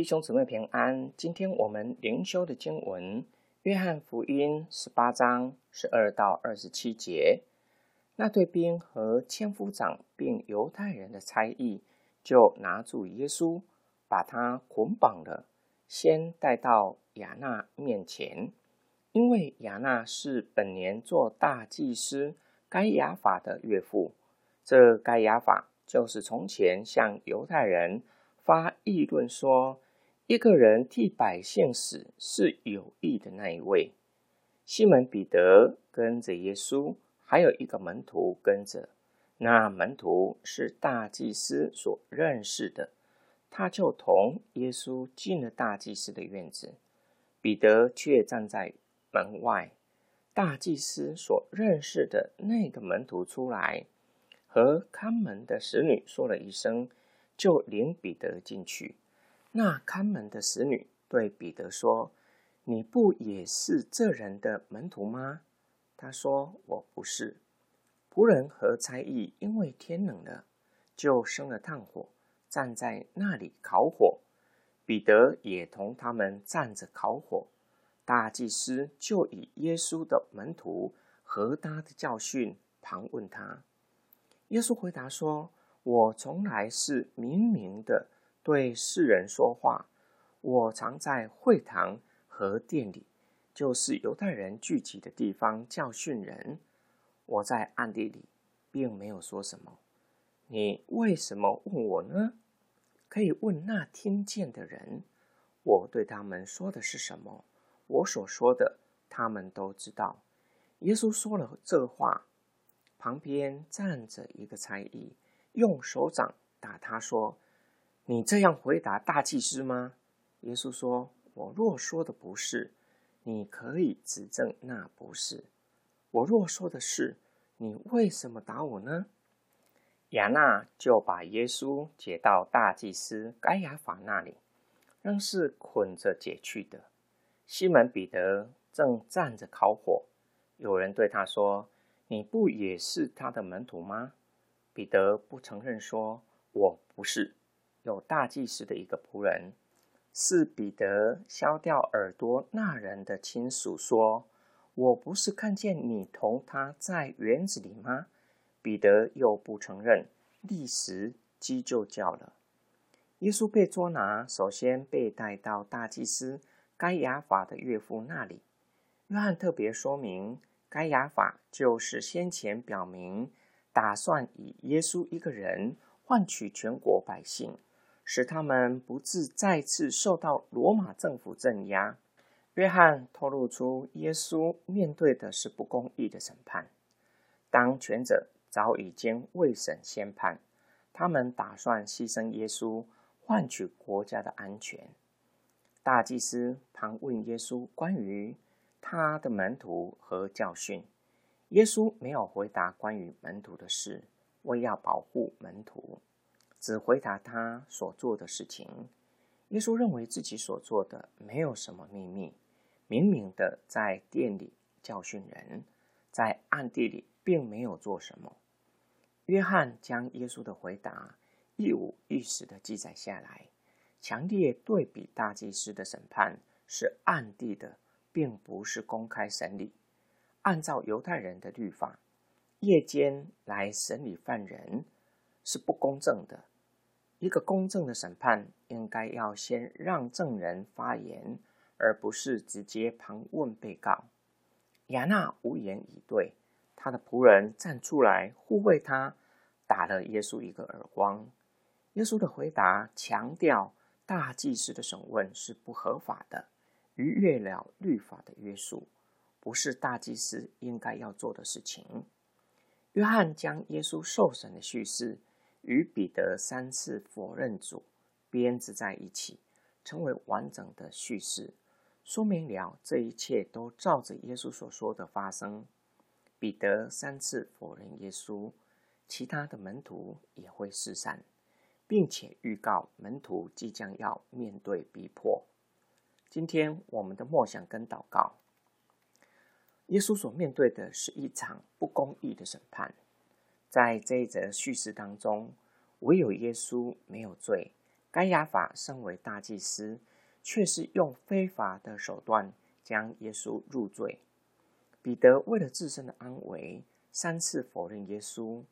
弟兄姊妹平安。今天我们灵修的经文《约翰福音》十八章十二到二十七节。那对兵和千夫长并犹太人的差役就拿住耶稣，把他捆绑了，先带到亚纳面前，因为亚纳是本年做大祭司该亚法的岳父。这该亚法就是从前向犹太人发议论说，一个人替百姓死是有义的那一位。西门彼得跟着耶稣，还有一个门徒跟着。那门徒是大祭司所认识的，他就同耶稣进了大祭司的院子。彼得却站在门外。大祭司所认识的那个门徒出来，和看门的使女说了一声。就领彼得进去。那看门的使女对彼得说：“你不也是这人的门徒吗？”他说：“我不是。”仆人和差役因为天冷了，就生了炭火，站在那里烤火。彼得也同他们站着烤火。大祭司就以耶稣的门徒和他的教训盘问他。耶稣回答说。我从来是明明的对世人说话。我常在会堂和殿里，就是犹太人聚集的地方教训人。我在暗地里并没有说什么。你为什么问我呢？可以问那听见的人。我对他们说的是什么？我所说的，他们都知道。耶稣说了这话，旁边站着一个差役。用手掌打他，说：“你这样回答大祭司吗？”耶稣说：“我若说的不是，你可以指证那不是；我若说的是，你为什么打我呢？”亚那就把耶稣解到大祭司该亚法那里，仍是捆着解去的。西门彼得正站着烤火，有人对他说：“你不也是他的门徒吗？”彼得不承认，说：“我不是。”有大祭司的一个仆人，是彼得削掉耳朵那人的亲属，说：“我不是看见你同他在园子里吗？”彼得又不承认，立时鸡就叫了。耶稣被捉拿，首先被带到大祭司该亚法的岳父那里。约翰特别说明，该亚法就是先前表明。打算以耶稣一个人换取全国百姓，使他们不致再次受到罗马政府镇压。约翰透露出耶稣面对的是不公义的审判。当权者早已经未审先判，他们打算牺牲耶稣换取国家的安全。大祭司盘问耶稣关于他的门徒和教训。耶稣没有回答关于门徒的事，为要保护门徒，只回答他所做的事情。耶稣认为自己所做的没有什么秘密，明明的在店里教训人，在暗地里并没有做什么。约翰将耶稣的回答一五一十的记载下来，强烈对比大祭司的审判是暗地的，并不是公开审理。按照犹太人的律法，夜间来审理犯人是不公正的。一个公正的审判应该要先让证人发言，而不是直接盘问被告。亚娜无言以对，他的仆人站出来护卫他，打了耶稣一个耳光。耶稣的回答强调，大祭司的审问是不合法的，逾越了律法的约束。不是大祭司应该要做的事情。约翰将耶稣受审的叙事与彼得三次否认主编织在一起，成为完整的叙事，说明了这一切都照着耶稣所说的发生。彼得三次否认耶稣，其他的门徒也会四散，并且预告门徒即将要面对逼迫。今天我们的默想跟祷告。耶稣所面对的是一场不公义的审判，在这一则叙事当中，唯有耶稣没有罪，该亚法身为大祭司，却是用非法的手段将耶稣入罪。彼得为了自身的安危，三次否认耶稣。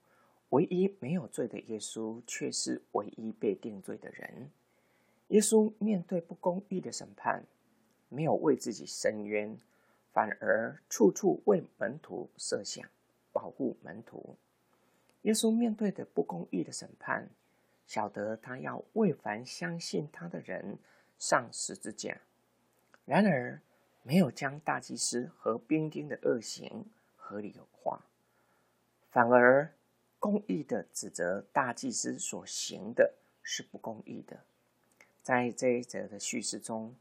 唯一没有罪的耶稣，却是唯一被定罪的人。耶稣面对不公义的审判，没有为自己伸冤，反而处处为门徒设想，保护门徒。耶稣面对的不公义的审判，晓得他要为凡相信他的人上十字架，然而没有将大祭司和兵丁的恶行合理化，反而公义的指责大祭司所行的是不公义的。在这一则的叙事中，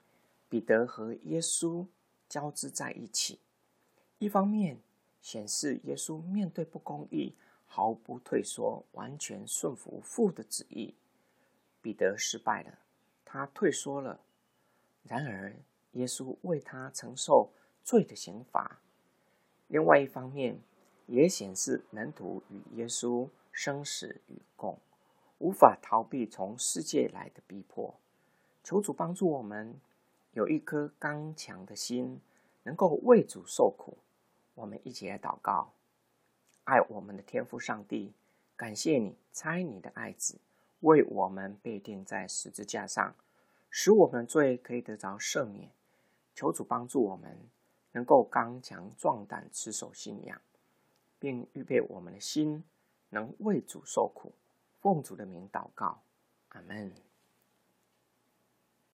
彼得和耶稣交织在一起，一方面显示耶稣面对不公义毫不退缩，完全顺服父的旨意。彼得失败了，他退缩了。然而耶稣为他承受罪的刑罚。另外一方面，也显示门徒与耶稣生死与共，无法逃避从世界来的逼迫。求主帮助我们有一颗刚强的心，能够为主受苦。我们一起来祷告：爱我们的天父上帝，感谢你差你的爱子为我们被钉在十字架上，使我们的罪可以得着赦免。求主帮助我们能够刚强壮胆，持守信仰，并预备我们的心能为主受苦。奉主的名祷告，阿门。